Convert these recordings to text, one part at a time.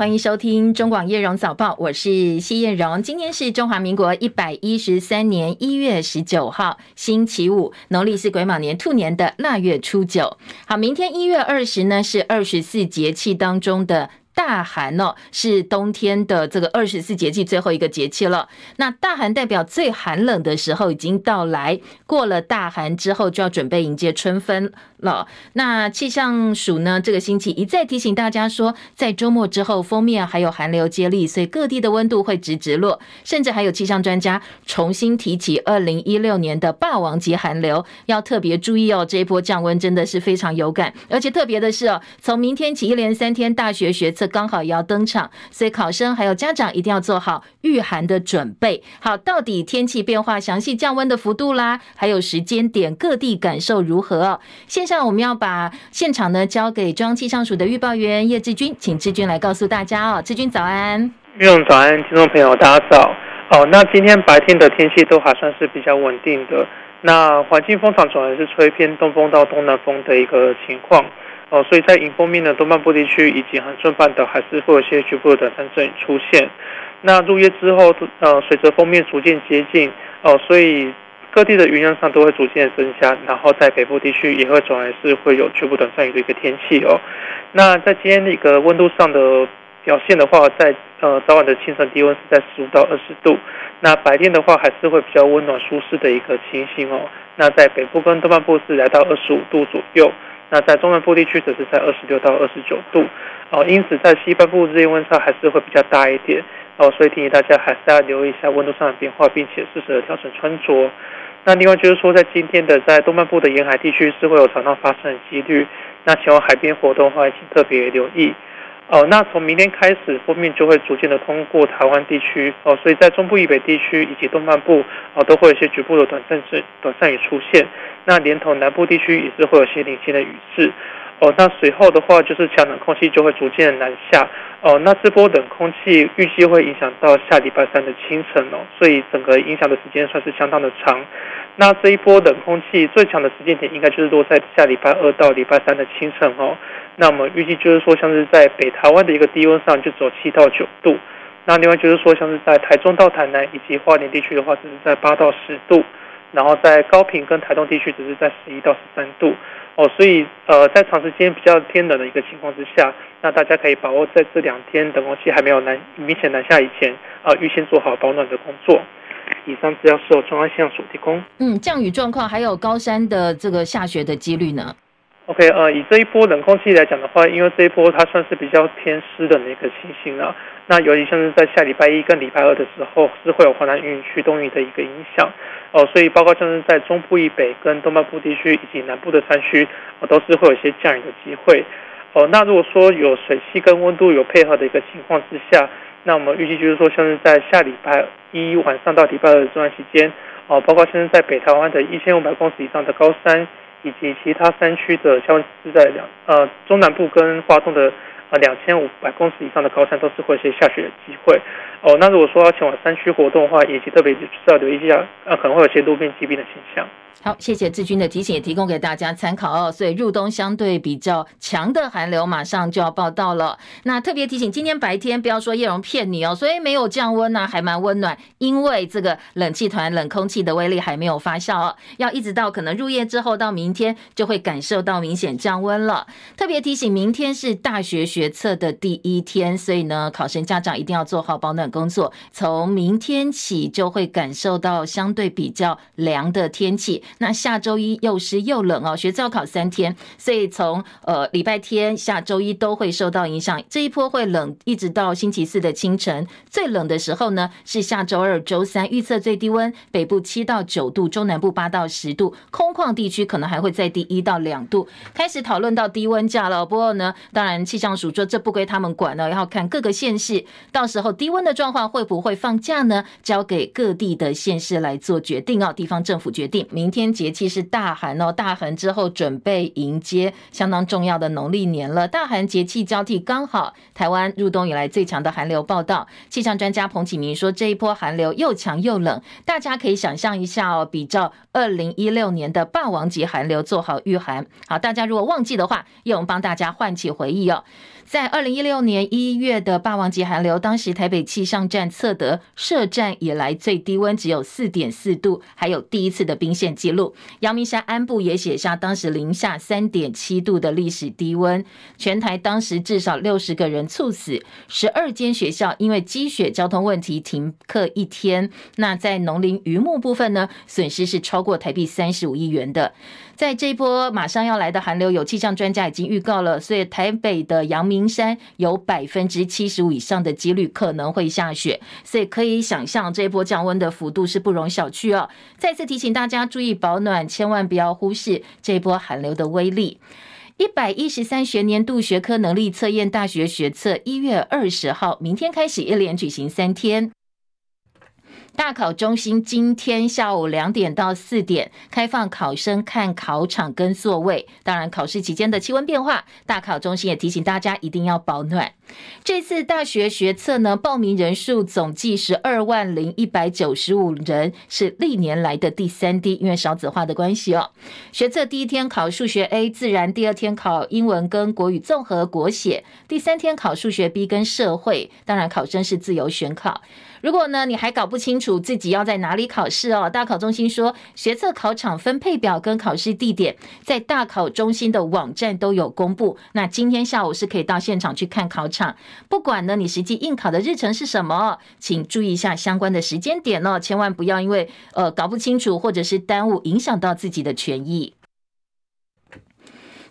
欢迎收听中广叶荣早报，我是谢叶荣。今天是中华民国一百一十三年一月十九号，星期五，农历是癸卯年兔年的腊月初九。好，明天一月二十呢，是二十四节气当中的。大寒哦，是冬天的这个二十四节气最后一个节气了。那大寒代表最寒冷的时候已经到来，过了大寒之后，就要准备迎接春分了。那气象署呢，这个星期一再提醒大家说，在周末之后，封面还有寒流接力，所以各地的温度会直直落，甚至还有气象专家重新提起二零一六年的霸王级寒流，要特别注意哦。这一波降温真的是非常有感，而且特别的是哦，从明天起一连三天大学学测刚好也要登场，所以考生还有家长一定要做好御寒的准备。好，到底天气变化详细降温的幅度啦，还有时间点，各地感受如何哦？现在我们要把现场呢交给中央气象署的预报员叶志军，请志军来告诉大家哦。志军早安，叶总早安，听众朋友大家早。哦，那今天白天的天气都还算是比较稳定的，那环境风场主要是吹偏东风到东南风的一个情况。哦，所以在迎风面的东半部地区以及恒春半岛，还是会有些局部的短暂阵雨出现。那入夜之后，呃，随着锋面逐渐接近，哦，所以各地的云量上都会逐渐增加。然后在北部地区也会总还是会有局部短暂雨的一个天气哦。那在今天的一个温度上的表现的话，在呃早晚的清晨低温是在十五到二十度，那白天的话还是会比较温暖舒适的一个情形哦。那在北部跟东半部是来到二十五度左右。那在中南部地区则是在二十六到二十九度，哦，因此在西半部日夜温差还是会比较大一点，哦，所以提醒大家还是要留意一下温度上的变化，并且适时的调整穿着。那另外就是说，在今天的在东半部的沿海地区是会有潮浪发生的几率，那前往海边活动的话，请特别留意。哦，那从明天开始，锋面就会逐渐的通过台湾地区哦，所以在中部以北地区以及东半部哦，都会有一些局部的短暂阵短暂雨出现。那连同南部地区也是会有些零星的雨势。哦，那随后的话就是强冷空气就会逐渐的南下。哦，那这波冷空气预计会影响到下礼拜三的清晨哦，所以整个影响的时间算是相当的长。那这一波冷空气最强的时间点应该就是落在下礼拜二到礼拜三的清晨哦。那我们预计就是说，像是在北台湾的一个低温上，就走七到九度。那另外就是说，像是在台中到台南以及花莲地区的话，只是在八到十度。然后在高屏跟台东地区，只是在十一到十三度。哦，所以呃，在长时间比较偏冷的一个情况之下，那大家可以把握在这两天冷空气还没有南明显南下以前，啊、呃，预先做好保暖的工作。以上资料是由中央气象署提供。嗯，降雨状况还有高山的这个下雪的几率呢？OK，呃，以这一波冷空气来讲的话，因为这一波它算是比较偏湿的那个情形啊。那尤其像是在下礼拜一跟礼拜二的时候，是会有华南云雨区东移的一个影响哦，所以包括像是在中部以北跟东半部地区以及南部的山区，哦，都是会有一些降雨的机会哦。那如果说有水汽跟温度有配合的一个情况之下，那我们预计就是说，像是在下礼拜一晚上到迪拜的这段时间，哦，包括现在在北台湾的一千五百公尺以上的高山。以及其他山区的，像是在两呃中南部跟华东的呃两千五百公尺以上的高山，都是会有些下雪的机会。哦，那如果说要前往山区活动的话，也是特别需要留意一下，呃，可能会有些路面积冰的现象。好，谢谢志军的提醒，也提供给大家参考哦。所以入冬相对比较强的寒流马上就要报到了。那特别提醒，今天白天不要说叶荣骗你哦，所以没有降温呢，还蛮温暖，因为这个冷气团、冷空气的威力还没有发酵哦，要一直到可能入夜之后到明天就会感受到明显降温了。特别提醒，明天是大学学测的第一天，所以呢，考生家长一定要做好保暖工作。从明天起就会感受到相对比较凉的天气。那下周一又湿又冷哦，学测要考三天，所以从呃礼拜天下周一都会受到影响。这一波会冷，一直到星期四的清晨。最冷的时候呢是下周二、周三，预测最低温北部七到九度，中南部八到十度，空旷地区可能还会再低一到两度。开始讨论到低温假了，不过呢，当然气象署说这不归他们管了，要看各个县市到时候低温的状况会不会放假呢？交给各地的县市来做决定哦，地方政府决定明。天节气是大寒哦，大寒之后准备迎接相当重要的农历年了。大寒节气交替，刚好台湾入冬以来最强的寒流报道。气象专家彭启明说，这一波寒流又强又冷，大家可以想象一下哦，比照二零一六年的霸王级寒流做好御寒。好，大家如果忘记的话，又帮大家唤起回忆哦。在二零一六年一月的霸王级寒流，当时台北气象站测得设站以来最低温只有四点四度，还有第一次的冰线记录。阳明山安部也写下当时零下三点七度的历史低温，全台当时至少六十个人猝死，十二间学校因为积雪交通问题停课一天。那在农林渔牧部分呢，损失是超过台币三十五亿元的。在这一波马上要来的寒流，有气象专家已经预告了，所以台北的阳明山有百分之七十五以上的几率可能会下雪，所以可以想象这一波降温的幅度是不容小觑哦。再次提醒大家注意保暖，千万不要忽视这一波寒流的威力。一百一十三学年度学科能力测验大学学测一月二十号，明天开始一连举行三天。大考中心今天下午两点到四点开放考生看考场跟座位。当然，考试期间的气温变化，大考中心也提醒大家一定要保暖。这次大学学测呢，报名人数总计十二万零一百九十五人，是历年来的第三低，因为少子化的关系哦。学测第一天考数学 A 自然，第二天考英文跟国语综合国写，第三天考数学 B 跟社会。当然，考生是自由选考。如果呢，你还搞不清楚自己要在哪里考试哦，大考中心说，学测考场分配表跟考试地点在大考中心的网站都有公布。那今天下午是可以到现场去看考场，不管呢你实际应考的日程是什么，请注意一下相关的时间点哦，千万不要因为呃搞不清楚或者是耽误，影响到自己的权益。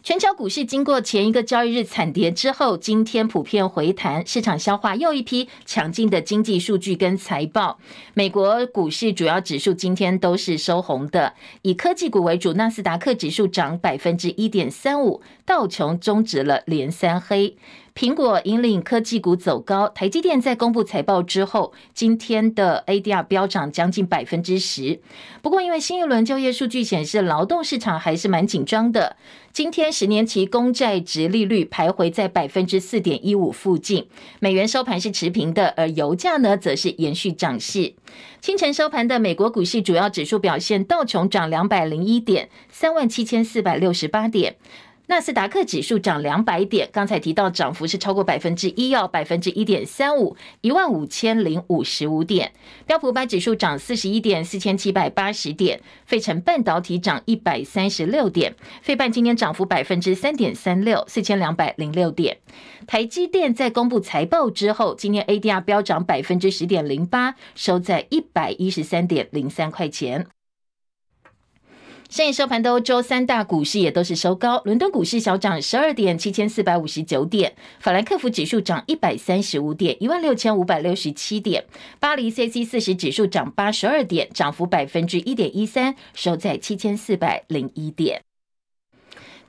全球股市经过前一个交易日惨跌之后，今天普遍回弹，市场消化又一批强劲的经济数据跟财报。美国股市主要指数今天都是收红的，以科技股为主，纳斯达克指数涨百分之一点三五，道琼终止了连三黑。苹果引领科技股走高，台积电在公布财报之后，今天的 ADR 飙涨将近百分之十。不过，因为新一轮就业数据显示，劳动市场还是蛮紧张的。今天十年期公债值利率徘徊在百分之四点一五附近，美元收盘是持平的，而油价呢，则是延续涨势。清晨收盘的美国股市主要指数表现，道琼涨两百零一点，三万七千四百六十八点。纳斯达克指数涨两百点，刚才提到涨幅是超过百分之一，要百分之一点三五，一万五千零五十五点。标普五百指数涨四十一点，四千七百八十点。费城半导体涨一百三十六点，费半今天涨幅百分之三点三六，四千两百零六点。台积电在公布财报之后，今天 ADR 飙涨百分之十点零八，收在一百一十三点零三块钱。深夜收盘的欧洲三大股市也都是收高，伦敦股市小涨十二点，七千四百五十九点；法兰克福指数涨一百三十五点，一万六千五百六十七点；巴黎 CAC 四十指数涨八十二点，涨幅百分之一点一三，收在七千四百零一点。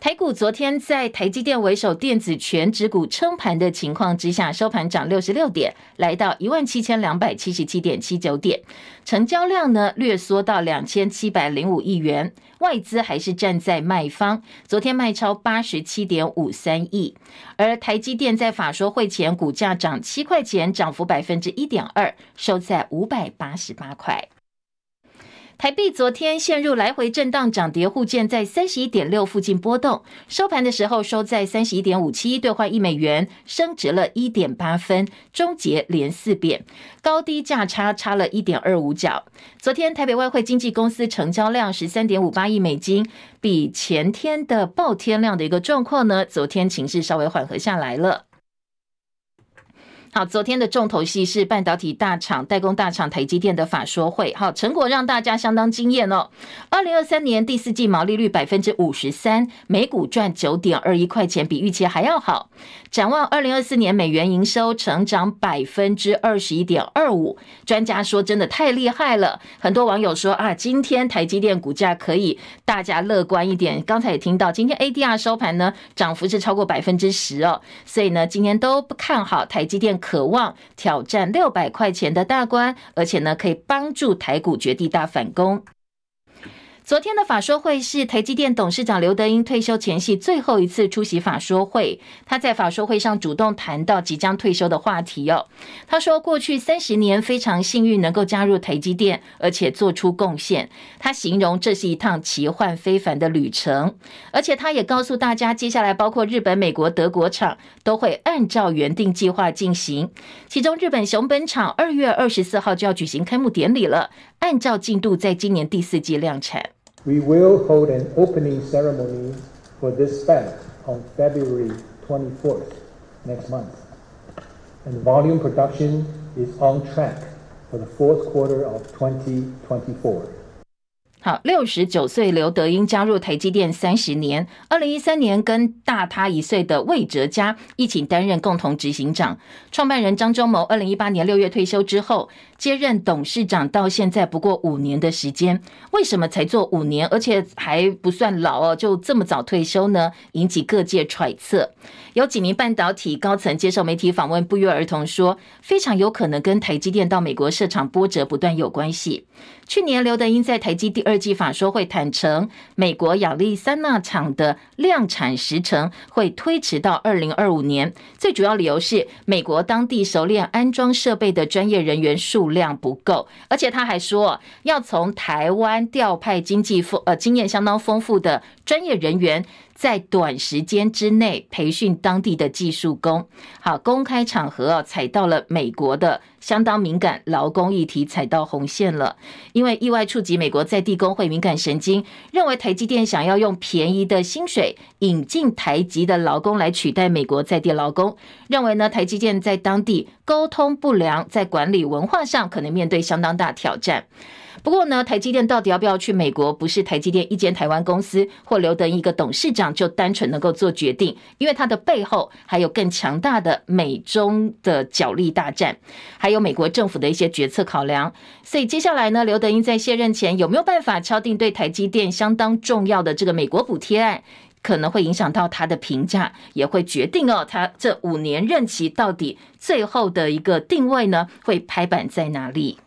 台股昨天在台积电为首电子权值股撑盘的情况之下，收盘涨六十六点，来到一万七千两百七十七点七九点，成交量呢略缩到两千七百零五亿元，外资还是站在卖方，昨天卖超八十七点五三亿，而台积电在法说会前股价涨七块钱，涨幅百分之一点二，收在五百八十八块。台币昨天陷入来回震荡，涨跌互见，在三十一点六附近波动。收盘的时候收在三十一点五七，兑换一美元升值了一点八分，终结连四贬，高低价差差了一点二五角。昨天台北外汇经纪公司成交量十三点五八亿美金，比前天的爆天量的一个状况呢，昨天情势稍微缓和下来了。好，昨天的重头戏是半导体大厂、代工大厂台积电的法说会。好，成果让大家相当惊艳哦。二零二三年第四季毛利率百分之五十三，每股赚九点二一块钱，比预期还要好。展望二零二四年美元营收成长百分之二十一点二五，专家说真的太厉害了。很多网友说啊，今天台积电股价可以大家乐观一点。刚才也听到，今天 ADR 收盘呢，涨幅是超过百分之十哦。所以呢，今天都不看好台积电。渴望挑战六百块钱的大关，而且呢，可以帮助台股绝地大反攻。昨天的法说会是台积电董事长刘德英退休前夕最后一次出席法说会。他在法说会上主动谈到即将退休的话题哦。他说，过去三十年非常幸运能够加入台积电，而且做出贡献。他形容这是一趟奇幻非凡的旅程，而且他也告诉大家，接下来包括日本、美国、德国厂都会按照原定计划进行。其中，日本熊本厂二月二十四号就要举行开幕典礼了，按照进度在今年第四季量产。We will hold an opening ceremony for this fab on February 24th next month, and volume production is on track for the fourth quarter of 2024. 好，六十九岁刘德英加入台积电三十年。二零一三年跟大他一岁的魏哲家一起担任共同执行长。创办人张忠谋二零一八年六月退休之后接任董事长，到现在不过五年的时间。为什么才做五年，而且还不算老哦，就这么早退休呢？引起各界揣测。有几名半导体高层接受媒体访问，不约而同说，非常有可能跟台积电到美国设厂波折不断有关系。去年刘德英在台积第二二季法说会坦承，美国亚利桑那厂的量产时程会推迟到二零二五年，最主要理由是美国当地熟练安装设备的专业人员数量不够，而且他还说要从台湾调派经济丰呃经验相当丰富的专业人员。在短时间之内培训当地的技术工，好，公开场合啊，踩到了美国的相当敏感劳工议题，踩到红线了。因为意外触及美国在地工会敏感神经，认为台积电想要用便宜的薪水引进台籍的劳工来取代美国在地劳工，认为呢，台积电在当地沟通不良，在管理文化上可能面对相当大挑战。不过呢，台积电到底要不要去美国，不是台积电一间台湾公司或刘德一个董事长就单纯能够做决定，因为它的背后还有更强大的美中的角力大战，还有美国政府的一些决策考量。所以接下来呢，刘德音在卸任前有没有办法敲定对台积电相当重要的这个美国补贴案，可能会影响到他的评价，也会决定哦，他这五年任期到底最后的一个定位呢，会拍板在哪里？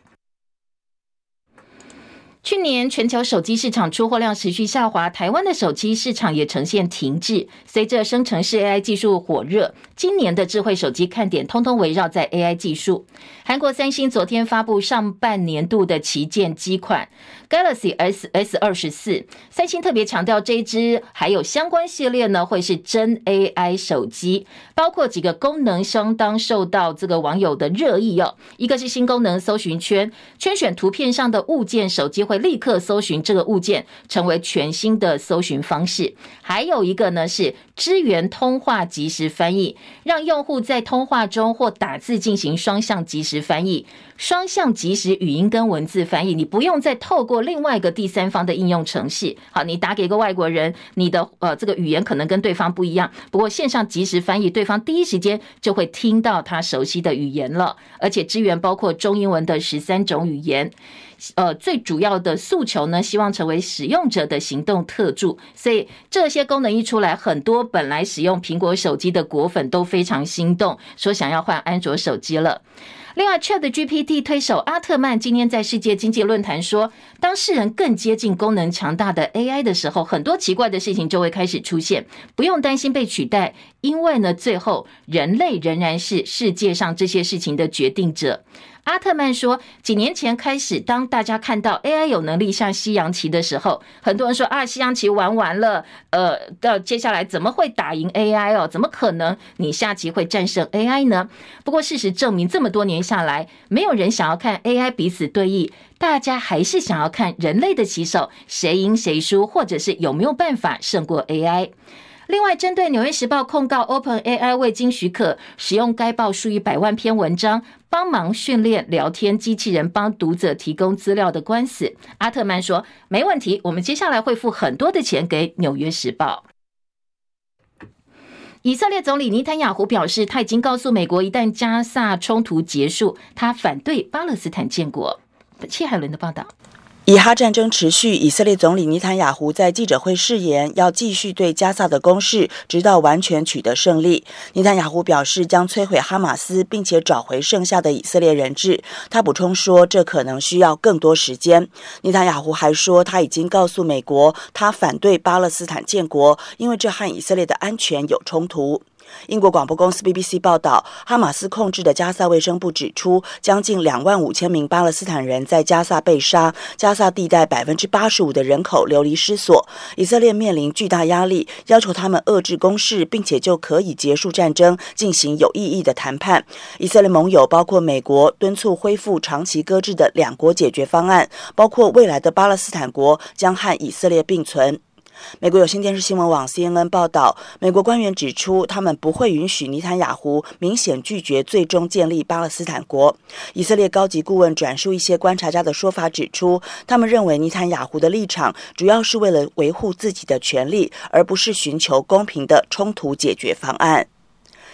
去年全球手机市场出货量持续下滑，台湾的手机市场也呈现停滞。随着生成式 AI 技术火热，今年的智慧手机看点通通围绕在 AI 技术。韩国三星昨天发布上半年度的旗舰机款 Galaxy S S 二十四，三星特别强调这一支还有相关系列呢，会是真 AI 手机，包括几个功能相当受到这个网友的热议哦。一个是新功能搜寻圈，圈选图片上的物件，手机会。立刻搜寻这个物件，成为全新的搜寻方式。还有一个呢，是支援通话即时翻译，让用户在通话中或打字进行双向即时翻译。双向即时语音跟文字翻译，你不用再透过另外一个第三方的应用程式。好，你打给一个外国人，你的呃这个语言可能跟对方不一样，不过线上即时翻译，对方第一时间就会听到他熟悉的语言了，而且支援包括中英文的十三种语言。呃，最主要的诉求呢，希望成为使用者的行动特助。所以这些功能一出来，很多本来使用苹果手机的果粉都非常心动，说想要换安卓手机了。另外，ChatGPT 推手阿特曼今天在世界经济论坛说，当世人更接近功能强大的 AI 的时候，很多奇怪的事情就会开始出现，不用担心被取代，因为呢，最后人类仍然是世界上这些事情的决定者。阿特曼说，几年前开始，当大家看到 AI 有能力像西洋棋的时候，很多人说啊，西洋棋玩完了，呃，到接下来怎么会打赢 AI 哦？怎么可能你下棋会战胜 AI 呢？不过事实证明，这么多年下来，没有人想要看 AI 彼此对弈，大家还是想要看人类的棋手谁赢谁输，或者是有没有办法胜过 AI。另外，针对《纽约时报》控告 OpenAI 未经许可使用该报数以百万篇文章帮忙训练聊天机器人帮读者提供资料的官司，阿特曼说：“没问题，我们接下来会付很多的钱给《纽约时报》。”以色列总理尼坦雅胡表示，他已经告诉美国，一旦加萨冲突结束，他反对巴勒斯坦建国。谢海伦的报道。以哈战争持续，以色列总理尼坦雅胡在记者会誓言要继续对加萨的攻势，直到完全取得胜利。尼坦雅胡表示将摧毁哈马斯，并且找回剩下的以色列人质。他补充说，这可能需要更多时间。尼坦雅胡还说，他已经告诉美国，他反对巴勒斯坦建国，因为这和以色列的安全有冲突。英国广播公司 BBC 报道，哈马斯控制的加萨卫生部指出，将近两万五千名巴勒斯坦人在加萨被杀，加萨地带百分之八十五的人口流离失所。以色列面临巨大压力，要求他们遏制攻势，并且就可以结束战争进行有意义的谈判。以色列盟友包括美国，敦促恢复长期搁置的两国解决方案，包括未来的巴勒斯坦国将和以色列并存。美国有线电视新闻网 CNN 报道，美国官员指出，他们不会允许尼坦雅胡明显拒绝最终建立巴勒斯坦国。以色列高级顾问转述一些观察家的说法，指出，他们认为尼坦雅胡的立场主要是为了维护自己的权利，而不是寻求公平的冲突解决方案。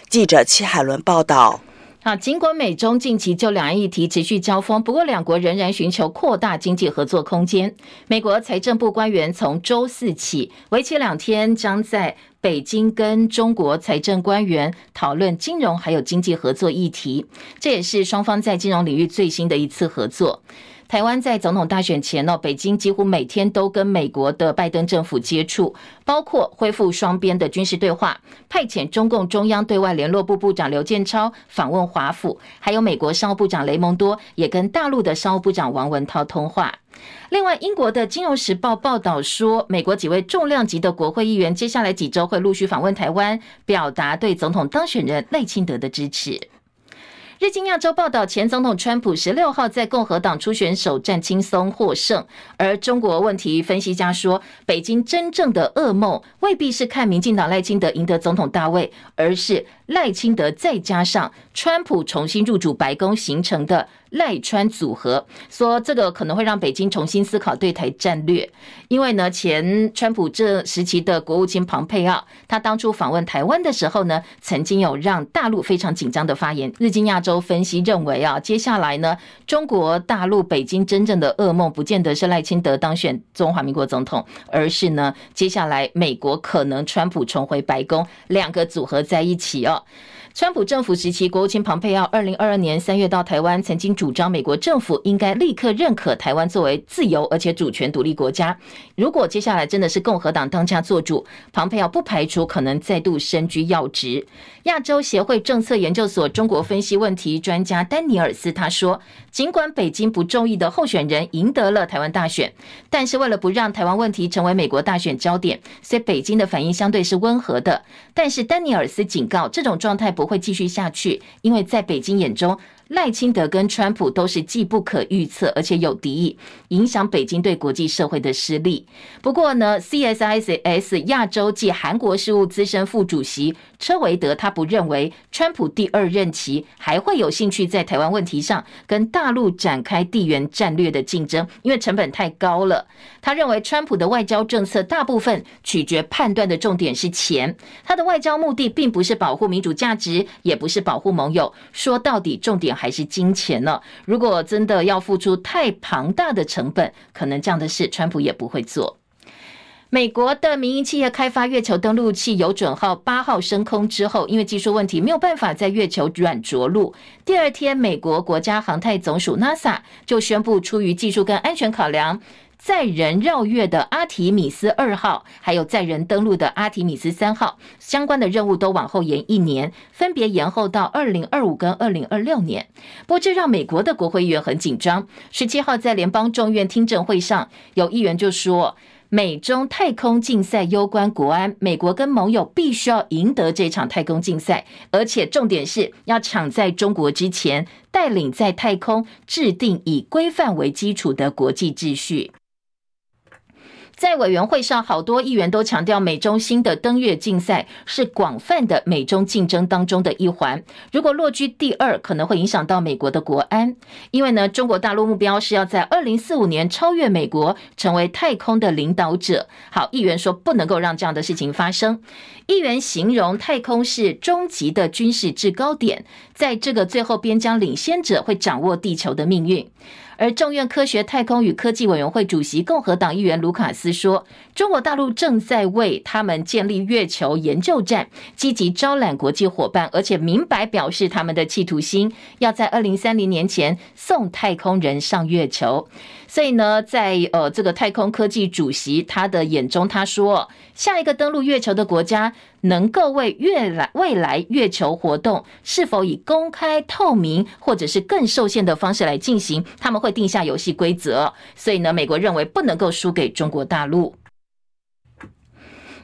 记者戚海伦报道。好，尽管美中近期就两岸议题持续交锋，不过两国仍然寻求扩大经济合作空间。美国财政部官员从周四起，为期两天，将在北京跟中国财政官员讨论金融还有经济合作议题，这也是双方在金融领域最新的一次合作。台湾在总统大选前呢，北京几乎每天都跟美国的拜登政府接触，包括恢复双边的军事对话，派遣中共中央对外联络部部长刘建超访问华府，还有美国商务部长雷蒙多也跟大陆的商务部长王文涛通话。另外，英国的《金融时报》报道说，美国几位重量级的国会议员接下来几周会陆续访问台湾，表达对总统当选人赖清德的支持。日经亚洲报道，前总统川普十六号在共和党初选首战轻松获胜。而中国问题分析家说，北京真正的噩梦未必是看民进党赖清德赢得总统大位，而是赖清德再加上川普重新入主白宫形成的。赖川组合说，这个可能会让北京重新思考对台战略，因为呢，前川普这时期的国务卿庞佩奥，他当初访问台湾的时候呢，曾经有让大陆非常紧张的发言。日经亚洲分析认为啊，接下来呢，中国大陆北京真正的噩梦，不见得是赖清德当选中华民国总统，而是呢，接下来美国可能川普重回白宫，两个组合在一起哦。川普政府时期，国务卿庞佩奥二零二二年三月到台湾，曾经主张美国政府应该立刻认可台湾作为自由而且主权独立国家。如果接下来真的是共和党当家做主，庞佩奥不排除可能再度身居要职。亚洲协会政策研究所中国分析问题专家丹尼尔斯他说，尽管北京不中意的候选人赢得了台湾大选，但是为了不让台湾问题成为美国大选焦点，所以北京的反应相对是温和的。但是丹尼尔斯警告，这种状态不会继续下去，因为在北京眼中，赖清德跟川普都是既不可预测，而且有敌意，影响北京对国际社会的实力。不过呢，CSIS 亚洲暨韩国事务资深副主席车维德他不认为川普第二任期还会有兴趣在台湾问题上跟大陆展开地缘战略的竞争，因为成本太高了。他认为川普的外交政策大部分取决判断的重点是钱，他的外交目的并不是保护民主价值，也不是保护盟友。说到底，重点。还是金钱呢？如果真的要付出太庞大的成本，可能这样的事川普也不会做。美国的民营企业开发月球登陆器有准号八号升空之后，因为技术问题没有办法在月球软着陆。第二天，美国国家航太总署 NASA 就宣布，出于技术跟安全考量。载人绕月的阿提米斯二号，还有载人登陆的阿提米斯三号，相关的任务都往后延一年，分别延后到二零二五跟二零二六年。不过，这让美国的国会议员很紧张。十七号在联邦众院听证会上，有议员就说，美中太空竞赛攸关国安，美国跟盟友必须要赢得这场太空竞赛，而且重点是要抢在中国之前，带领在太空制定以规范为基础的国际秩序。在委员会上，好多议员都强调，美中新的登月竞赛是广泛的美中竞争当中的一环。如果落居第二，可能会影响到美国的国安。因为呢，中国大陆目标是要在二零四五年超越美国，成为太空的领导者。好，议员说不能够让这样的事情发生。议员形容太空是终极的军事制高点，在这个最后边疆领先者会掌握地球的命运。而众院科学太空与科技委员会主席共和党议员卢卡斯说，中国大陆正在为他们建立月球研究站，积极招揽国际伙伴，而且明白表示他们的企图心，要在二零三零年前送太空人上月球。所以呢，在呃这个太空科技主席他的眼中，他说，下一个登陆月球的国家能够为月来未来月球活动是否以公开透明或者是更受限的方式来进行，他们会定下游戏规则。所以呢，美国认为不能够输给中国大陆。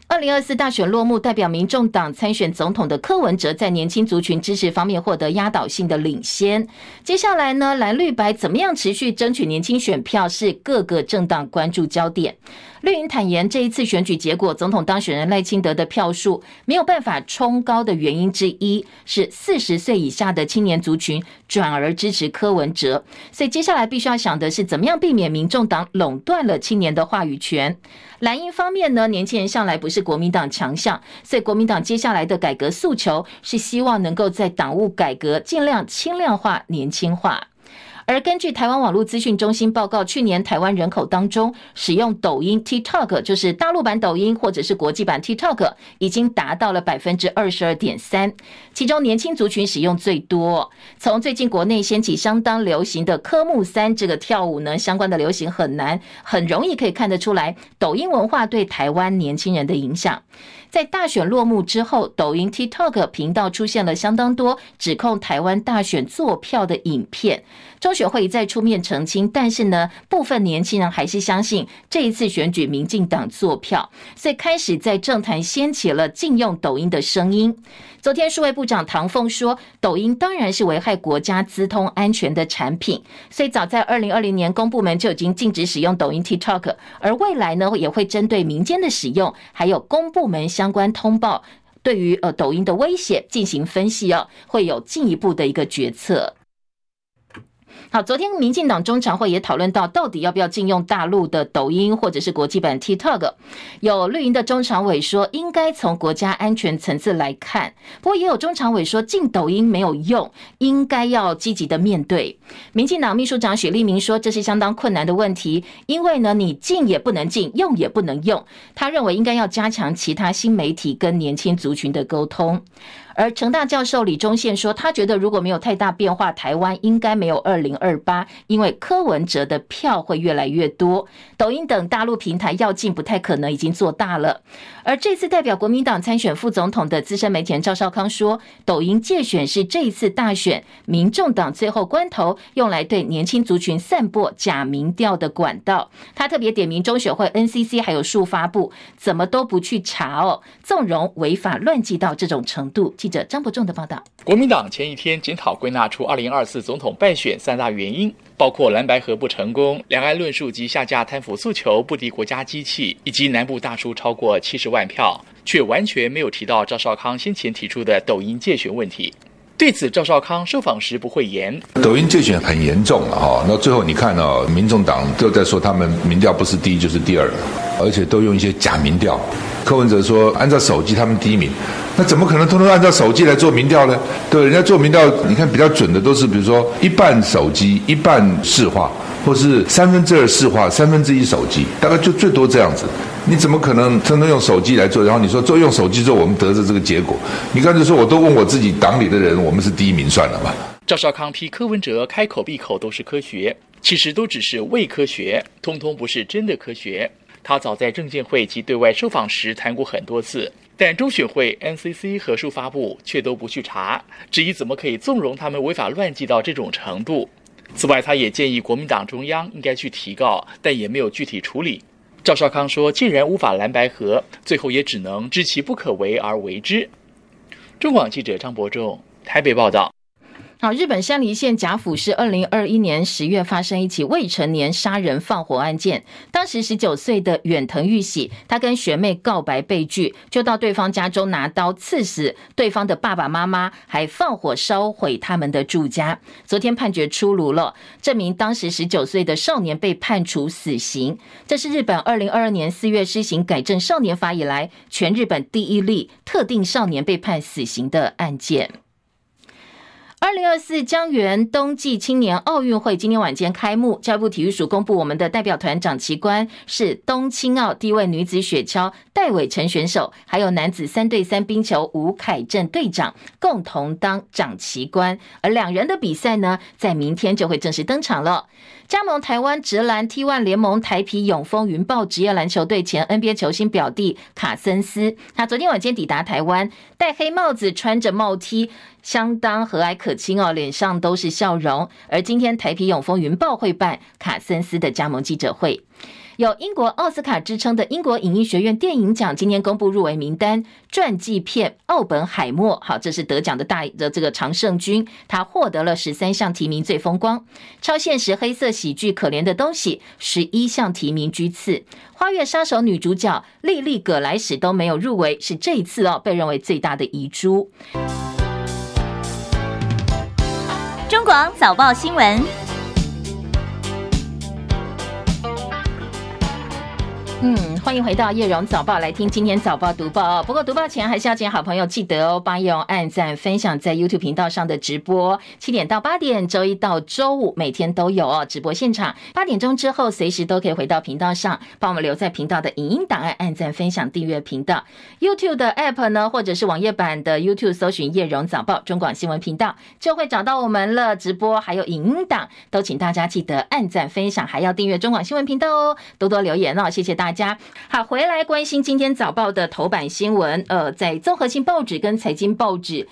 二零二四大选落幕，代表民众党参选总统的柯文哲在年轻族群支持方面获得压倒性的领先。接下来呢，蓝绿白怎么样持续争取年轻选票，是各个政党关注焦点。绿营坦言，这一次选举结果，总统当选人赖清德的票数没有办法冲高的原因之一是四十岁以下的青年族群转而支持柯文哲，所以接下来必须要想的是，怎么样避免民众党垄断了青年的话语权。蓝营方面呢，年轻人向来不是国民党强项，所以国民党接下来的改革诉求是希望能够在党务改革尽量轻量化、年轻化。而根据台湾网络资讯中心报告，去年台湾人口当中使用抖音 TikTok，就是大陆版抖音或者是国际版 TikTok，已经达到了百分之二十二点三，其中年轻族群使用最多。从最近国内掀起相当流行的科目三这个跳舞呢，相关的流行很难很容易可以看得出来，抖音文化对台湾年轻人的影响。在大选落幕之后，抖音 TikTok 频道出现了相当多指控台湾大选作票的影片。中选会一再出面澄清，但是呢，部分年轻人还是相信这一次选举民进党作票，所以开始在政坛掀起了禁用抖音的声音。昨天，数位部长唐凤说，抖音当然是危害国家资通安全的产品，所以早在二零二零年，公部门就已经禁止使用抖音 TikTok，而未来呢，也会针对民间的使用，还有公部门相关通报，对于呃抖音的威胁进行分析哦，会有进一步的一个决策。好，昨天民进党中常会也讨论到，到底要不要禁用大陆的抖音或者是国际版 TikTok。有绿营的中常委说，应该从国家安全层次来看。不过也有中常委说，禁抖音没有用，应该要积极的面对。民进党秘书长许立明说，这是相当困难的问题，因为呢，你禁也不能禁，用也不能用。他认为应该要加强其他新媒体跟年轻族群的沟通。而成大教授李忠宪说，他觉得如果没有太大变化，台湾应该没有二零二八，因为柯文哲的票会越来越多。抖音等大陆平台要进不太可能，已经做大了。而这次代表国民党参选副总统的资深媒体人赵少康说，抖音借选是这一次大选民众党最后关头用来对年轻族群散播假民调的管道。他特别点名中选会、NCC 还有数发布，怎么都不去查哦，纵容违法乱纪到这种程度。记者张伯仲的报道：国民党前一天检讨归纳出二零二四总统败选三大原因，包括蓝白合不成功、两岸论述及下架贪腐诉求不敌国家机器，以及南部大输超过七十万票，却完全没有提到赵少康先前提出的抖音借选问题。对此，赵少康受访时不讳言：抖音介选很严重了哈。那最后你看哦，民众党都在说他们民调不是第一就是第二，而且都用一些假民调。柯文哲说按照手机他们第一名。那怎么可能通通按照手机来做民调呢？对，人家做民调，你看比较准的都是，比如说一半手机，一半市话，或是三分之二市话，三分之一手机，大概就最多这样子。你怎么可能真的用手机来做？然后你说做用手机做，我们得着这个结果？你刚才说我都问我自己党里的人，我们是第一名算了吧？赵少康批柯文哲开口闭口都是科学，其实都只是伪科学，通通不是真的科学。他早在证监会及对外受访时谈过很多次。但中选会、NCC 和数发布却都不去查，质疑怎么可以纵容他们违法乱纪到这种程度。此外，他也建议国民党中央应该去提告，但也没有具体处理。赵少康说：“既然无法蓝白合，最后也只能知其不可为而为之。”中广记者张伯仲台北报道。日本山梨县甲府市二零二一年十月发生一起未成年杀人放火案件。当时十九岁的远藤玉喜，他跟学妹告白被拒，就到对方家中拿刀刺死对方的爸爸妈妈，还放火烧毁他们的住家。昨天判决出炉了，证明当时十九岁的少年被判处死刑。这是日本二零二二年四月施行改正少年法以来，全日本第一例特定少年被判死刑的案件。二零二四江原冬季青年奥运会今天晚间开幕，教育部体育署公布，我们的代表团长旗官是东青奥第一位女子雪橇戴伟成选手，还有男子三对三冰球吴凯镇队长共同当长旗官，而两人的比赛呢，在明天就会正式登场了。加盟台湾职篮 T1 联盟台啤永丰云豹职业篮球队前 NBA 球星表弟卡森斯，他昨天晚间抵达台湾，戴黑帽子，穿着帽 T，相当和蔼可亲哦，脸上都是笑容。而今天台啤永丰云豹会办卡森斯的加盟记者会。有英国奥斯卡之称的英国影艺学院电影奖今天公布入围名单，传记片《奥本海默》好，这是得奖的大的这个常胜军，他获得了十三项提名最风光。超现实黑色喜剧《可怜的东西》十一项提名居次，《花月杀手》女主角莉莉·葛莱史都没有入围，是这一次哦被认为最大的遗珠。中广早报新闻。嗯，欢迎回到叶荣早报，来听今天早报读报哦。不过读报前还是要请好朋友记得哦，帮叶荣按赞、分享在 YouTube 频道上的直播，七点到八点，周一到周五每天都有哦，直播现场。八点钟之后，随时都可以回到频道上，帮我们留在频道的影音档案，按赞、分享、订阅频道。YouTube 的 App 呢，或者是网页版的 YouTube 搜寻叶荣早报中广新闻频道，就会找到我们了。直播还有影音档，都请大家记得按赞、分享，还要订阅中广新闻频道哦，多多留言哦，谢谢大。大家好，回来关心今天早报的头版新闻。呃，在综合性报纸跟财经报纸。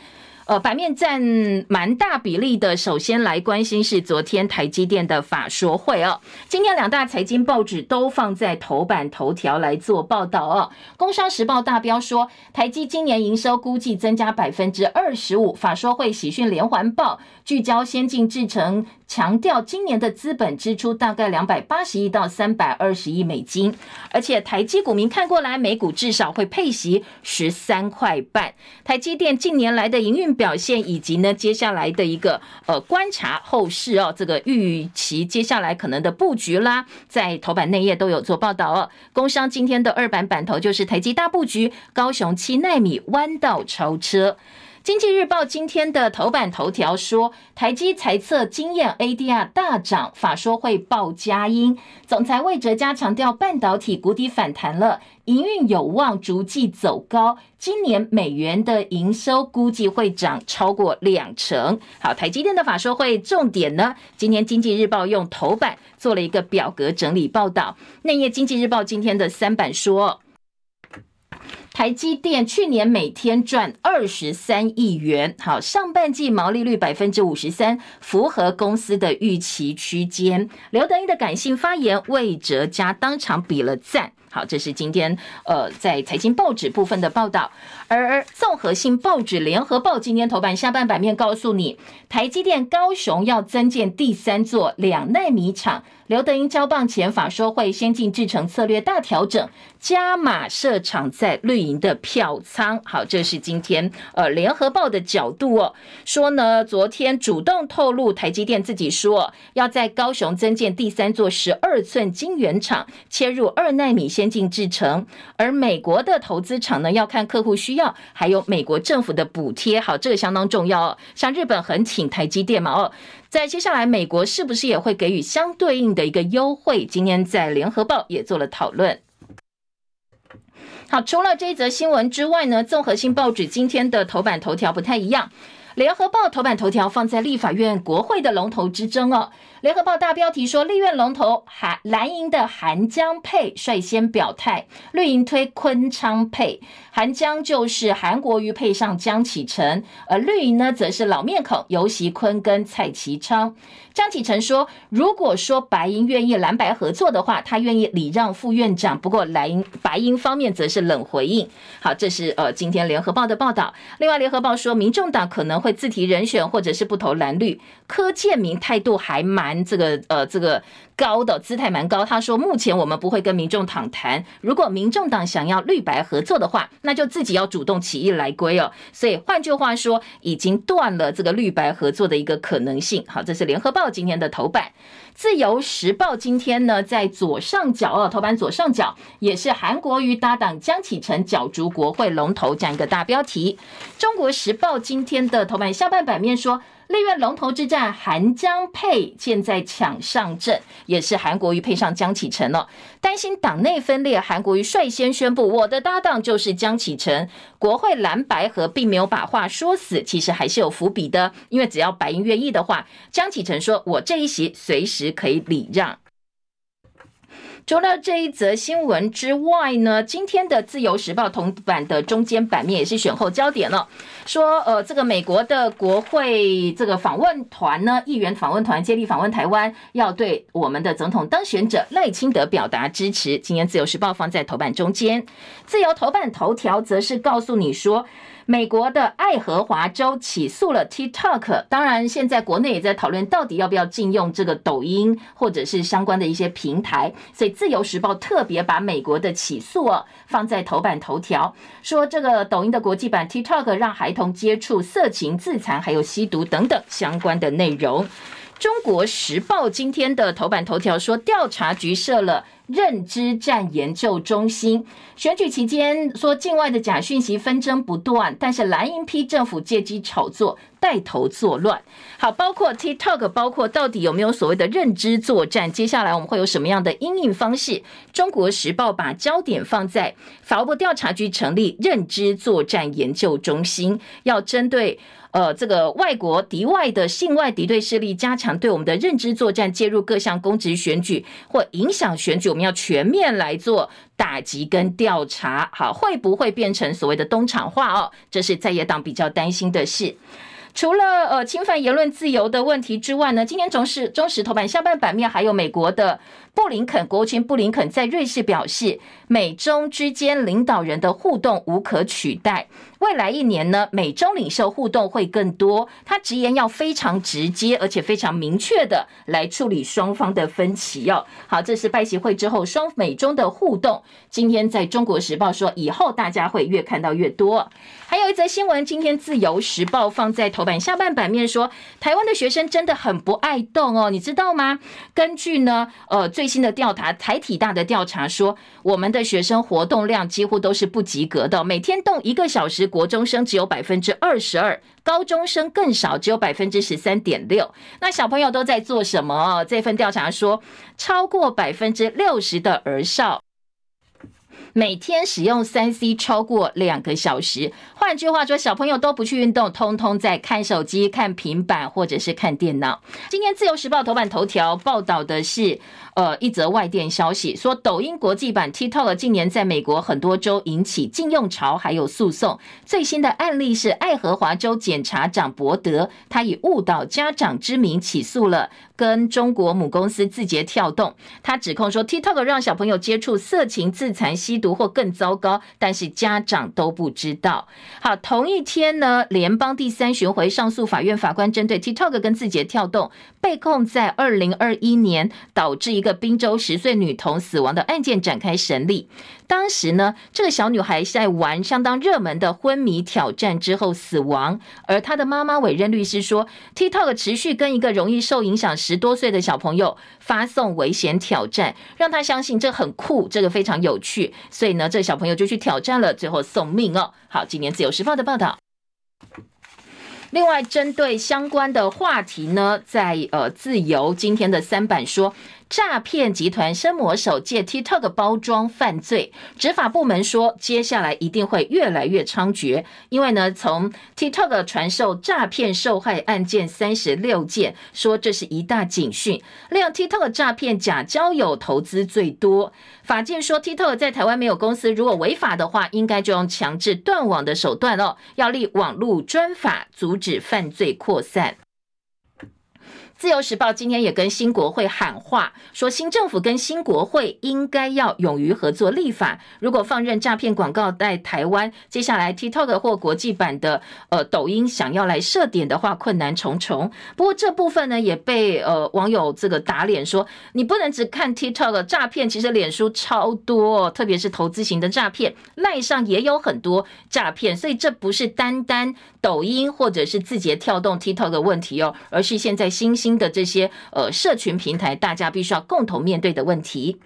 呃，版面占蛮大比例的。首先来关心是昨天台积电的法说会哦。今天两大财经报纸都放在头版头条来做报道哦。工商时报大标说，台积今年营收估计增加百分之二十五。法说会喜讯连环报，聚焦先进制程，强调今年的资本支出大概两百八十亿到三百二十亿美金。而且台积股民看过来，每股至少会配息十三块半。台积电近年来的营运。表现以及呢，接下来的一个呃观察后市哦，这个预期接下来可能的布局啦，在头版内页都有做报道哦。工商今天的二版版头就是台积大布局，高雄七纳米弯道超车。经济日报今天的头版头条说，台积财测惊艳 ADR 大涨，法说会报佳音，总裁魏哲嘉强调半导体谷底反弹了，营运有望逐季走高，今年美元的营收估计会涨超过两成。好，台积电的法说会重点呢，今天经济日报用头版做了一个表格整理报道，内页经济日报今天的三版说。台积电去年每天赚二十三亿元，好，上半季毛利率百分之五十三，符合公司的预期区间。刘德音的感性发言，魏哲家当场比了赞。好，这是今天呃在财经报纸部分的报道，而综合性报纸联合报今天头版下半版面告诉你，台积电高雄要增建第三座两奈米厂，刘德英交棒前法说会先进制程策略大调整，加码设厂在绿营的票仓。好，这是今天呃联合报的角度哦，说呢昨天主动透露台积电自己说要在高雄增建第三座十二寸晶圆厂，切入二奈米先。先进制程，而美国的投资厂呢，要看客户需要，还有美国政府的补贴。好，这个相当重要哦。像日本很挺台积电嘛，哦，在接下来美国是不是也会给予相对应的一个优惠？今天在联合报也做了讨论。好，除了这一则新闻之外呢，综合性报纸今天的头版头条不太一样。联合报头版头条放在立法院国会的龙头之争哦。联合报大标题说，立院龙头韩蓝营的韩江配率先表态，绿营推昆昌配，韩江就是韩国瑜配上江启臣，而绿营呢则是老面孔游锡堃跟蔡其昌。江启臣说，如果说白银愿意蓝白合作的话，他愿意礼让副院长。不过蓝营白银方面则是冷回应。好，这是呃今天联合报的报道。另外，联合报说，民众党可能会自提人选，或者是不投蓝绿。柯建明态度还蛮这个呃这个高的姿态蛮高。他说，目前我们不会跟民众党谈。如果民众党想要绿白合作的话，那就自己要主动起义来归哦。所以换句话说，已经断了这个绿白合作的一个可能性。好，这是联合报今天的头版。自由时报今天呢，在左上角啊，头版左上角也是韩国瑜搭档江启臣角逐国会龙头这样一个大标题。中国时报今天的头版下半版面说，立院龙头之战，韩江配现在抢上阵，也是韩国瑜配上江启臣了。担心党内分裂，韩国瑜率先宣布，我的搭档就是江启臣。国会蓝白合并没有把话说死，其实还是有伏笔的，因为只要白营愿意的话，江启臣说我这一席随时可以礼让。除了这一则新闻之外呢，今天的《自由时报》头版的中间版面也是选后焦点了。说，呃，这个美国的国会这个访问团呢，议员访问团接力访问台湾，要对我们的总统当选者赖清德表达支持。今天《自由时报》放在头版中间，《自由》头版头条则是告诉你说。美国的爱荷华州起诉了 TikTok，当然现在国内也在讨论到底要不要禁用这个抖音或者是相关的一些平台，所以自由时报特别把美国的起诉哦放在头版头条，说这个抖音的国际版 TikTok 让孩童接触色情、自残还有吸毒等等相关的内容。中国时报今天的头版头条说，调查局设了。认知战研究中心选举期间说，境外的假讯息纷争不断，但是蓝营批政府借机炒作，带头作乱。好，包括 TikTok，包括到底有没有所谓的认知作战？接下来我们会有什么样的因应方式？中国时报把焦点放在法务部调查局成立认知作战研究中心，要针对。呃，这个外国敌外的性外敌对势力加强对我们的认知作战，介入各项公职选举或影响选举，我们要全面来做打击跟调查。好，会不会变成所谓的东厂化哦？这是在野党比较担心的事。除了呃侵犯言论自由的问题之外呢，今天中时中时头版下半版面还有美国的布林肯国务卿布林肯在瑞士表示，美中之间领导人的互动无可取代。未来一年呢，美中领袖互动会更多。他直言要非常直接，而且非常明确的来处理双方的分歧哦。好，这是拜习会之后双美中的互动。今天在中国时报说，以后大家会越看到越多。还有一则新闻，今天自由时报放在头版下半版面说，台湾的学生真的很不爱动哦，你知道吗？根据呢，呃，最最新的调查，台体大的调查说，我们的学生活动量几乎都是不及格的，每天动一个小时。国中生只有百分之二十二，高中生更少，只有百分之十三点六。那小朋友都在做什么？这份调查说，超过百分之六十的儿少每天使用三 C 超过两个小时。换句话说，小朋友都不去运动，通通在看手机、看平板或者是看电脑。今天自由时报头版头条报道的是。呃，一则外电消息说，抖音国际版 TikTok 近年在美国很多州引起禁用潮，还有诉讼。最新的案例是爱荷华州检察长伯德，他以误导家长之名起诉了跟中国母公司字节跳动。他指控说，TikTok 让小朋友接触色情、自残、吸毒或更糟糕，但是家长都不知道。好，同一天呢，联邦第三巡回上诉法院法官针对 TikTok 跟字节跳动被控在二零二一年导致一个宾州十岁女童死亡的案件展开审理。当时呢，这个小女孩在玩相当热门的昏迷挑战之后死亡，而她的妈妈委任律师说，TikTok 持续跟一个容易受影响十多岁的小朋友发送危险挑战，让他相信这很酷，这个非常有趣，所以呢，这小朋友就去挑战了，最后送命哦。好，今年自由时报的报道。另外，针对相关的话题呢，在呃自由今天的三版说。诈骗集团生魔手借 TikTok 包装犯罪，执法部门说，接下来一定会越来越猖獗。因为呢，从 TikTok 传授诈骗受害案件三十六件，说这是一大警讯。利用 TikTok 诈骗假交友投资最多。法界说，TikTok 在台湾没有公司，如果违法的话，应该就用强制断网的手段哦，要立网络专法，阻止犯罪扩散。自由时报今天也跟新国会喊话，说新政府跟新国会应该要勇于合作立法。如果放任诈骗广告在台湾，接下来 TikTok 或国际版的呃抖音想要来设点的话，困难重重。不过这部分呢，也被呃网友这个打脸说，你不能只看 TikTok 诈骗，其实脸书超多，特别是投资型的诈骗，赖上也有很多诈骗，所以这不是单单抖音或者是字节跳动 TikTok 的问题哦，而是现在新兴的这些呃社群平台，大家必须要共同面对的问题。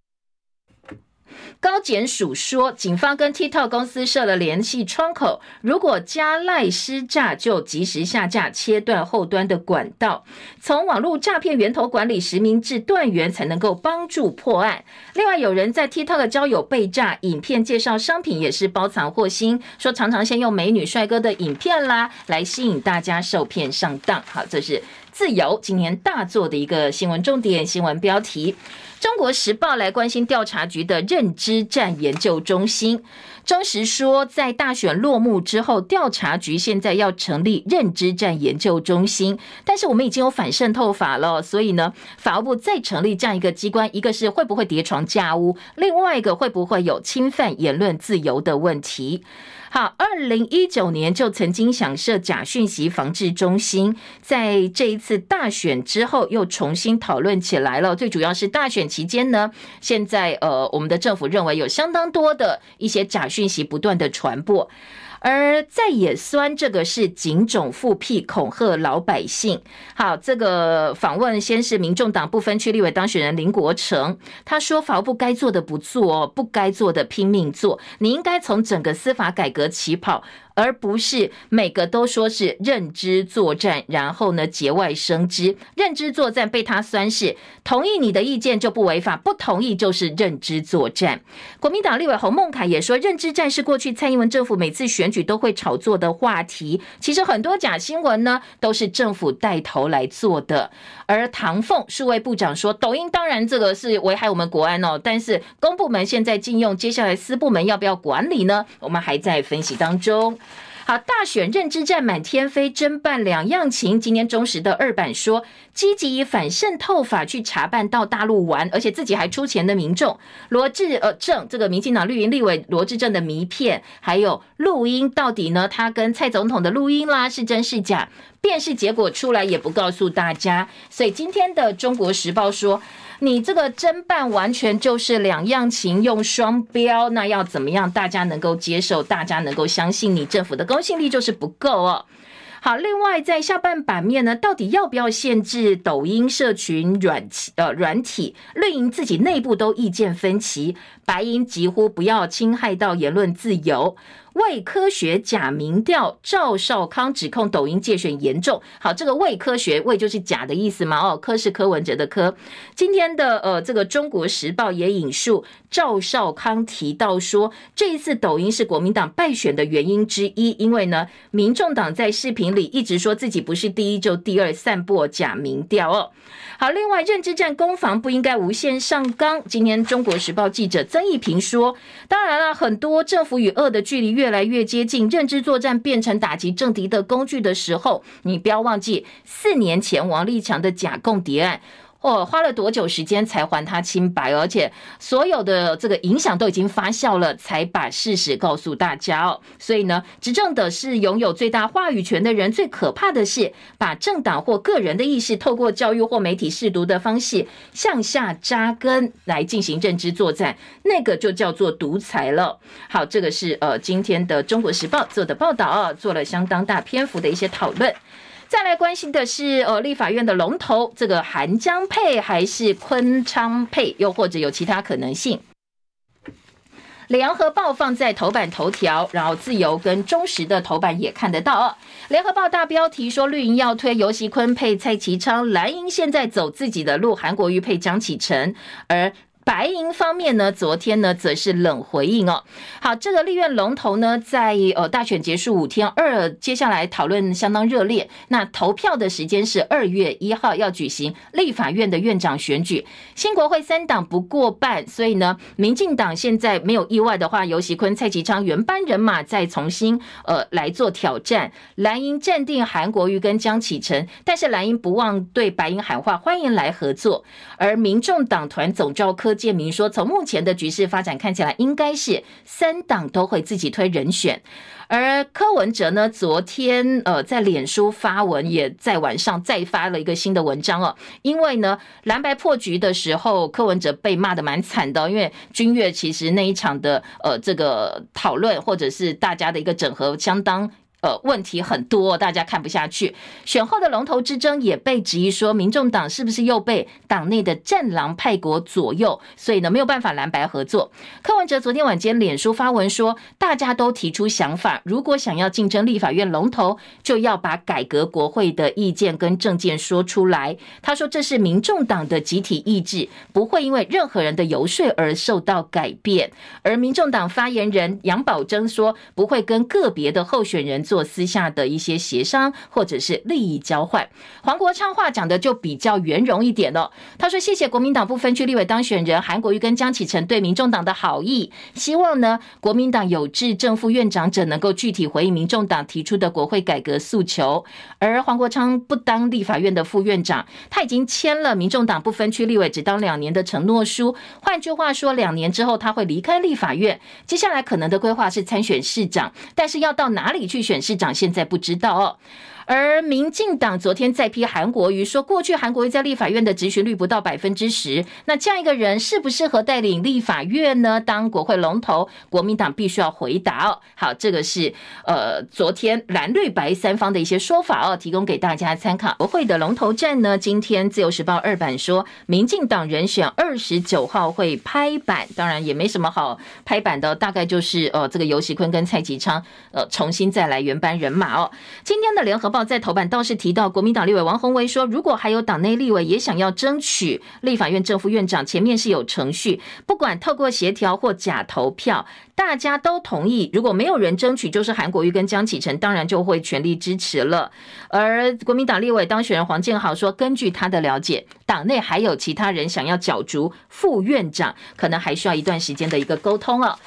高检署说，警方跟 TikTok 公司设了联系窗口，如果加赖施诈，就及时下架，切断后端的管道，从网络诈骗源头管理实名制断源，才能够帮助破案。另外，有人在 TikTok 交友被诈，影片介绍商品也是包藏祸心，说常常先用美女帅哥的影片啦，来吸引大家受骗上当。好，这是自由今年大作的一个新闻重点新闻标题。中国时报来关心调查局的认知战研究中心。中时说，在大选落幕之后，调查局现在要成立认知战研究中心，但是我们已经有反渗透法了，所以呢，法务部再成立这样一个机关，一个是会不会叠床架屋，另外一个会不会有侵犯言论自由的问题。好，二零一九年就曾经想设假讯息防治中心，在这一次大选之后又重新讨论起来了。最主要是大选期间呢，现在呃，我们的政府认为有相当多的一些假讯息不断的传播。而在野酸这个是警种复辟恐吓老百姓。好，这个访问先是民众党不分区立委当选人林国成，他说法务部该做的不做，不该做的拼命做，你应该从整个司法改革起跑。而不是每个都说是认知作战，然后呢节外生枝。认知作战被他酸是同意你的意见就不违法，不同意就是认知作战。国民党立委洪孟楷也说，认知战是过去蔡英文政府每次选举都会炒作的话题。其实很多假新闻呢都是政府带头来做的。而唐凤数位部长说，抖音当然这个是危害我们国安哦，但是公部门现在禁用，接下来私部门要不要管理呢？我们还在分析当中。好，大选认知战满天飞，侦办两样情。今天中时的二版说，积极以反渗透法去查办到大陆玩，而且自己还出钱的民众罗智呃正这个民进党绿营立委罗智正的谜片，还有录音到底呢？他跟蔡总统的录音啦是真是假？辨识结果出来也不告诉大家。所以今天的中国时报说。你这个侦办完全就是两样情，用双标，那要怎么样大家能够接受，大家能够相信你政府的公信力就是不够哦。好，另外在下半版面呢，到底要不要限制抖音社群软呃软体？绿营自己内部都意见分歧，白营几乎不要侵害到言论自由。伪科学假民调，赵少康指控抖音界选严重。好，这个伪科学，伪就是假的意思嘛？哦，科是柯文哲的科。今天的呃，这个中国时报也引述赵少康提到说，这一次抖音是国民党败选的原因之一，因为呢，民众党在视频里一直说自己不是第一就第二，散播假民调哦。好，另外认知战攻防不应该无限上纲。今天中国时报记者曾义平说，当然了，很多政府与恶的距离越来越接近，认知作战变成打击政敌的工具的时候，你不要忘记四年前王立强的假共谍案。哦，花了多久时间才还他清白？而且所有的这个影响都已经发酵了，才把事实告诉大家哦。所以呢，执政的是拥有最大话语权的人，最可怕的是把政党或个人的意识透过教育或媒体试读的方式向下扎根来进行认知作战，那个就叫做独裁了。好，这个是呃今天的《中国时报》做的报道啊，做了相当大篇幅的一些讨论。再来关心的是，呃，立法院的龙头，这个韩江配还是昆昌配，又或者有其他可能性？联合报放在头版头条，然后自由跟中时的头版也看得到哦。联合报大标题说，绿营要推游锡堃配蔡其昌，蓝营现在走自己的路，韩国瑜配江启臣，而。白银方面呢，昨天呢则是冷回应哦。好，这个立院龙头呢，在呃大选结束五天二，接下来讨论相当热烈。那投票的时间是二月一号要举行立法院的院长选举，新国会三党不过半，所以呢，民进党现在没有意外的话，游锡堃、蔡其昌原班人马再重新呃来做挑战。蓝营暂定韩国瑜跟江启臣，但是蓝营不忘对白银喊话，欢迎来合作。而民众党团总召柯建明说：“从目前的局势发展看起来，应该是三党都会自己推人选。而柯文哲呢，昨天呃在脸书发文，也在晚上再发了一个新的文章哦。因为呢蓝白破局的时候，柯文哲被骂得蛮惨的，因为君悦其实那一场的呃这个讨论或者是大家的一个整合相当。”问题很多，大家看不下去。选后的龙头之争也被质疑说，民众党是不是又被党内的战狼派国左右，所以呢没有办法蓝白合作。柯文哲昨天晚间脸书发文说，大家都提出想法，如果想要竞争立法院龙头，就要把改革国会的意见跟政见说出来。他说这是民众党的集体意志，不会因为任何人的游说而受到改变。而民众党发言人杨宝珍说，不会跟个别的候选人做私下的一些协商或者是利益交换。黄国昌话讲的就比较圆融一点了。他说：“谢谢国民党不分区立委当选人韩国瑜跟江启臣对民众党的好意，希望呢国民党有志正副院长者能够具体回应民众党提出的国会改革诉求。”而黄国昌不当立法院的副院长，他已经签了民众党不分区立委只当两年的承诺书。换句话说，两年之后他会离开立法院。接下来可能的规划是参选市长，但是要到哪里去选市长，现在不知道哦。而民进党昨天再批韩国瑜说，过去韩国瑜在立法院的执行率不到百分之十，那这样一个人适不适合带领立法院呢？当国会龙头，国民党必须要回答哦。好，这个是呃昨天蓝绿白三方的一些说法哦，提供给大家参考。国会的龙头战呢，今天自由时报二版说，民进党人选二十九号会拍板，当然也没什么好拍板的，大概就是呃这个游锡堃跟蔡其昌呃重新再来原班人马哦。今天的联合报。在头版倒是提到，国民党立委王鸿薇说，如果还有党内立委也想要争取立法院正副院长，前面是有程序，不管透过协调或假投票，大家都同意。如果没有人争取，就是韩国瑜跟江启臣，当然就会全力支持了。而国民党立委当选人黄建豪说，根据他的了解，党内还有其他人想要角逐副院长，可能还需要一段时间的一个沟通了。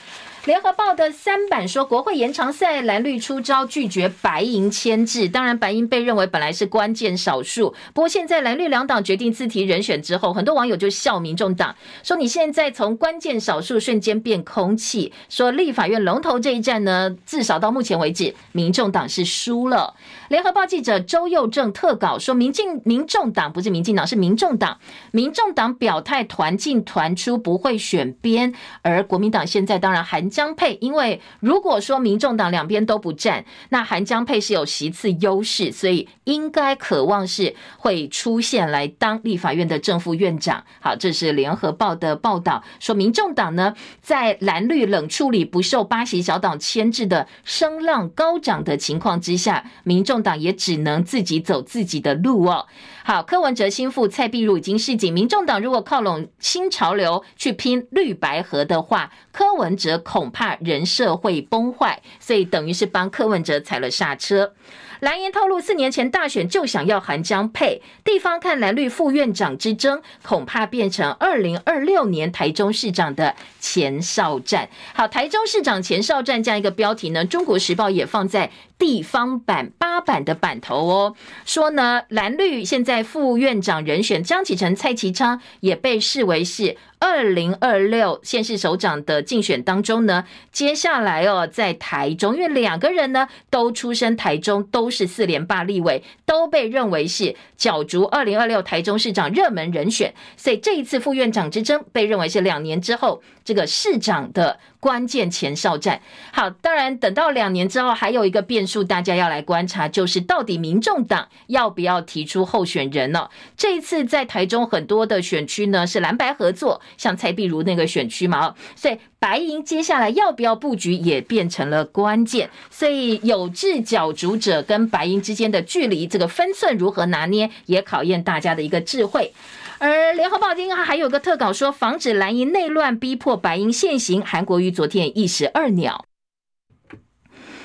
联合报的三版说，国会延长赛蓝绿出招，拒绝白银牵制。当然，白银被认为本来是关键少数，不过现在蓝绿两党决定自提人选之后，很多网友就笑民众党，说你现在从关键少数瞬间变空气。说立法院龙头这一战呢，至少到目前为止，民众党是输了。联合报记者周佑正特稿说，民进民众党不是民进党，是民众党。民众党表态团进团出，不会选边，而国民党现在当然还。江佩，因为如果说民众党两边都不占，那韩江佩是有席次优势，所以应该渴望是会出现来当立法院的正副院长。好，这是联合报的报道，说民众党呢在蓝绿冷处理不受八席小党牵制的声浪高涨的情况之下，民众党也只能自己走自己的路哦。好，柯文哲心腹蔡壁如已经示警，民众党如果靠拢新潮流去拼绿白合的话，柯文哲恐怕人设会崩坏，所以等于是帮柯文哲踩了刹车。蓝营透露，四年前大选就想要韩江配，地方看蓝绿副院长之争，恐怕变成二零二六年台中市长的前哨战。好，台中市长前哨战这样一个标题呢，中国时报也放在地方版八版的版头哦，说呢蓝绿现在副院长人选江启臣、蔡其昌也被视为是。二零二六县市首长的竞选当中呢，接下来哦，在台中，因为两个人呢都出身台中，都是四连霸立委，都被认为是角逐二零二六台中市长热门人选，所以这一次副院长之争被认为是两年之后这个市长的关键前哨战。好，当然等到两年之后，还有一个变，大家要来观察，就是到底民众党要不要提出候选人呢？这一次在台中很多的选区呢是蓝白合作。像蔡壁如那个选区嘛，所以白银接下来要不要布局也变成了关键。所以有志角逐者跟白银之间的距离，这个分寸如何拿捏，也考验大家的一个智慧。而联合报今天还有个特稿说，防止蓝营内乱，逼迫白银现行。韩国瑜昨天一石二鸟。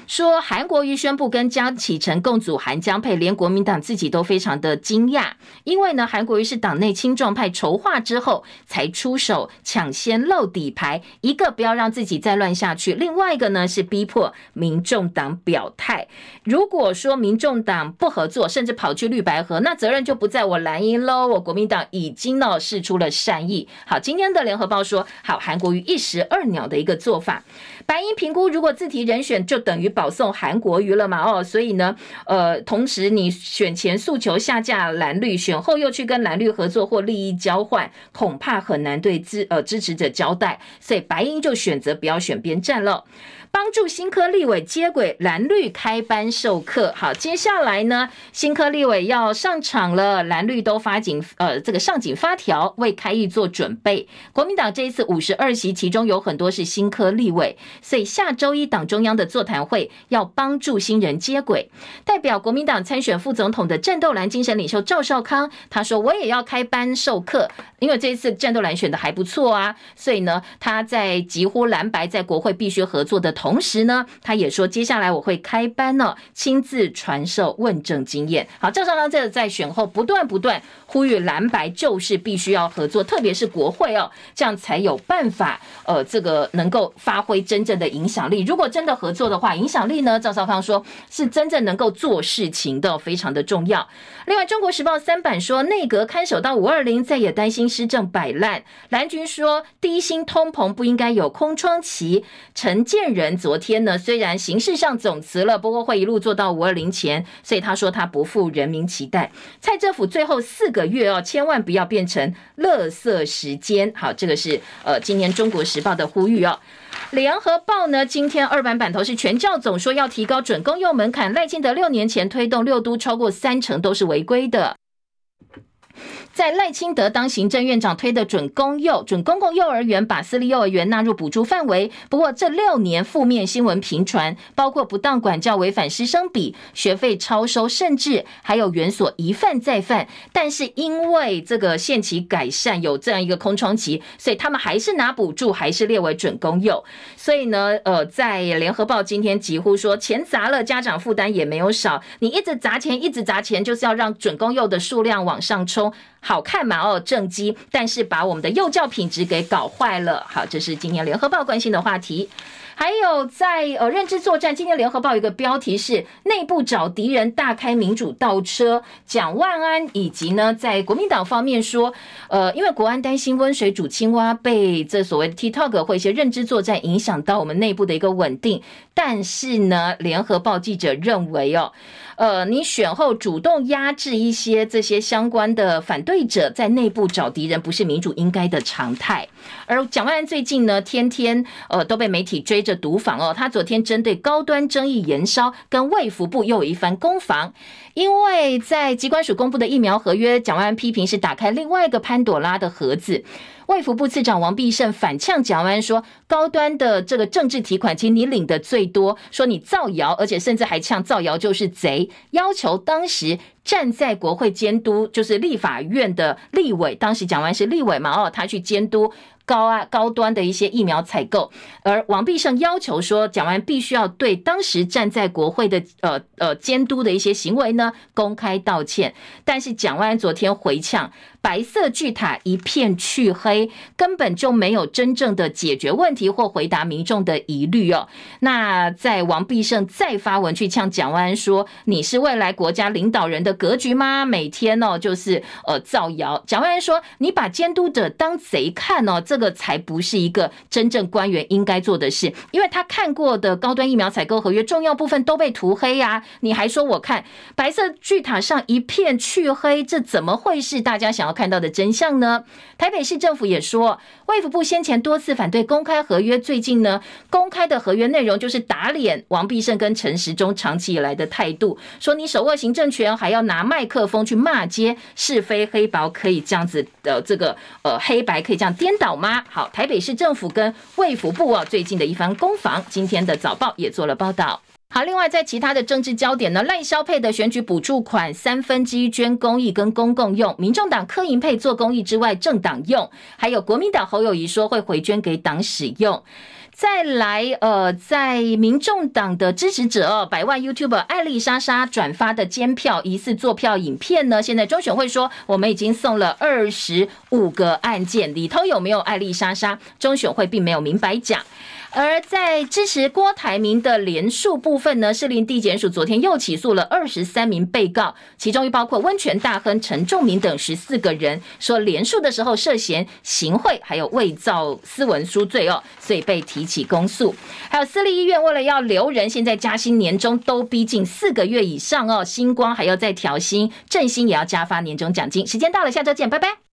说韩国瑜宣布跟江启臣共组韩江配，连国民党自己都非常的惊讶，因为呢，韩国瑜是党内青壮派筹划之后才出手抢先露底牌，一个不要让自己再乱下去，另外一个呢是逼迫民众党表态。如果说民众党不合作，甚至跑去绿白合，那责任就不在我蓝营喽。我国民党已经呢释出了善意。好，今天的联合报说，好，韩国瑜一石二鸟的一个做法。白银评估，如果自提人选，就等于。保送韩国瑜了嘛？哦，所以呢，呃，同时你选前诉求下架蓝绿，选后又去跟蓝绿合作或利益交换，恐怕很难对支呃支持者交代，所以白英就选择不要选边站了。帮助新科立委接轨蓝绿开班授课，好，接下来呢，新科立委要上场了，蓝绿都发紧呃这个上紧发条，为开议做准备。国民党这一次五十二席，其中有很多是新科立委，所以下周一党中央的座谈会要帮助新人接轨。代表国民党参选副总统的战斗蓝精神领袖赵少康，他说我也要开班授课，因为这一次战斗蓝选的还不错啊，所以呢，他在几乎蓝白在国会必须合作的同。同时呢，他也说，接下来我会开班呢，亲自传授问政经验。好，赵少康这在选后不断不断呼吁蓝白就是必须要合作，特别是国会哦，这样才有办法呃，这个能够发挥真正的影响力。如果真的合作的话，影响力呢，赵少康说是真正能够做事情的，非常的重要。另外，《中国时报》三版说，内阁看守到五二零，再也担心施政摆烂。蓝军说，低薪通膨不应该有空窗期。陈建仁。昨天呢，虽然形式上总辞了，不过会一路做到五二零前，所以他说他不负人民期待。蔡政府最后四个月哦，千万不要变成垃圾时间。好，这个是呃，今年《中国时报》的呼吁哦。联合报呢，今天二版版头是全教总说要提高准公用门槛，赖清德六年前推动六都超过三成都是违规的。在赖清德当行政院长推的准公幼、准公共幼儿园，把私立幼儿园纳入补助范围。不过这六年负面新闻频传，包括不当管教、违反师生比、学费超收，甚至还有园所一犯再犯。但是因为这个限期改善有这样一个空窗期，所以他们还是拿补助，还是列为准公幼。所以呢，呃，在联合报今天几乎说钱砸了，家长负担也没有少。你一直砸钱，一直砸钱，就是要让准公幼的数量往上冲。好看嘛哦，正畸，但是把我们的幼教品质给搞坏了。好，这是今年联合报关心的话题。还有在呃认知作战，今天联合报有一个标题是内部找敌人，大开民主倒车。蒋万安以及呢，在国民党方面说，呃，因为国安担心温水煮青蛙，被这所谓的 TikTok 或一些认知作战影响到我们内部的一个稳定。但是呢，联合报记者认为哦。呃，你选后主动压制一些这些相关的反对者，在内部找敌人，不是民主应该的常态。而蒋万安最近呢，天天呃都被媒体追着毒访哦。他昨天针对高端争议延烧，跟卫福部又有一番攻防。因为在机关署公布的疫苗合约，蒋万安批评是打开另外一个潘朵拉的盒子。卫福部次长王必胜反呛蒋万安说：“高端的这个政治提款，其实你领的最多，说你造谣，而且甚至还呛造谣就是贼，要求当时站在国会监督，就是立法院的立委，当时蒋万安是立委嘛，哦，他去监督。”高啊高端的一些疫苗采购，而王必胜要求说，蒋万必须要对当时站在国会的呃呃监督的一些行为呢公开道歉。但是蒋万安昨天回呛，白色巨塔一片黢黑，根本就没有真正的解决问题或回答民众的疑虑哦。那在王必胜再发文去呛蒋万安说，你是未来国家领导人的格局吗？每天哦就是呃造谣。蒋万安说，你把监督者当贼看哦，这。这个才不是一个真正官员应该做的事，因为他看过的高端疫苗采购合约重要部分都被涂黑呀、啊！你还说我看白色巨塔上一片黢黑，这怎么会是大家想要看到的真相呢？台北市政府也说，卫福部先前多次反对公开合约，最近呢公开的合约内容就是打脸王必胜跟陈时中长期以来的态度，说你手握行政权还要拿麦克风去骂街，是非黑白可以这样子的这个呃黑白可以这样颠倒吗？好，台北市政府跟卫福部啊，最近的一番攻防，今天的早报也做了报道。好，另外在其他的政治焦点呢，赖萧配的选举补助款三分之一捐公益跟公共用，民众党柯银配做公益之外，政党用，还有国民党侯友谊说会回捐给党使用。再来，呃，在民众党的支持者，百万 YouTuber 艾丽莎莎转发的监票疑似作票影片呢，现在中选会说我们已经送了二十五个案件，里头有没有艾丽莎莎？中选会并没有明白讲。而在支持郭台铭的连署部分呢，士林地检署昨天又起诉了二十三名被告，其中又包括温泉大亨陈仲明等十四个人，说连署的时候涉嫌行贿还有伪造私文书罪哦，所以被提起公诉。还有私立医院为了要留人，现在加薪年终都逼近四个月以上哦。星光还要再调薪，振兴也要加发年终奖金。时间到了，下周见，拜拜。